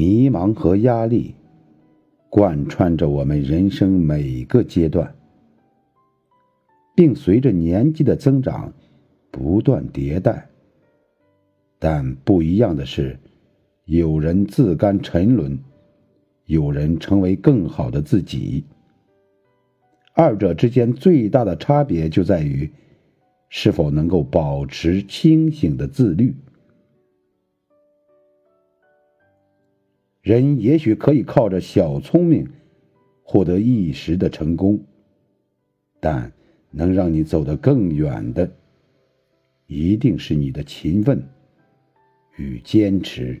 迷茫和压力贯穿着我们人生每个阶段，并随着年纪的增长不断迭代。但不一样的是，有人自甘沉沦，有人成为更好的自己。二者之间最大的差别就在于，是否能够保持清醒的自律。人也许可以靠着小聪明获得一时的成功，但能让你走得更远的，一定是你的勤奋与坚持。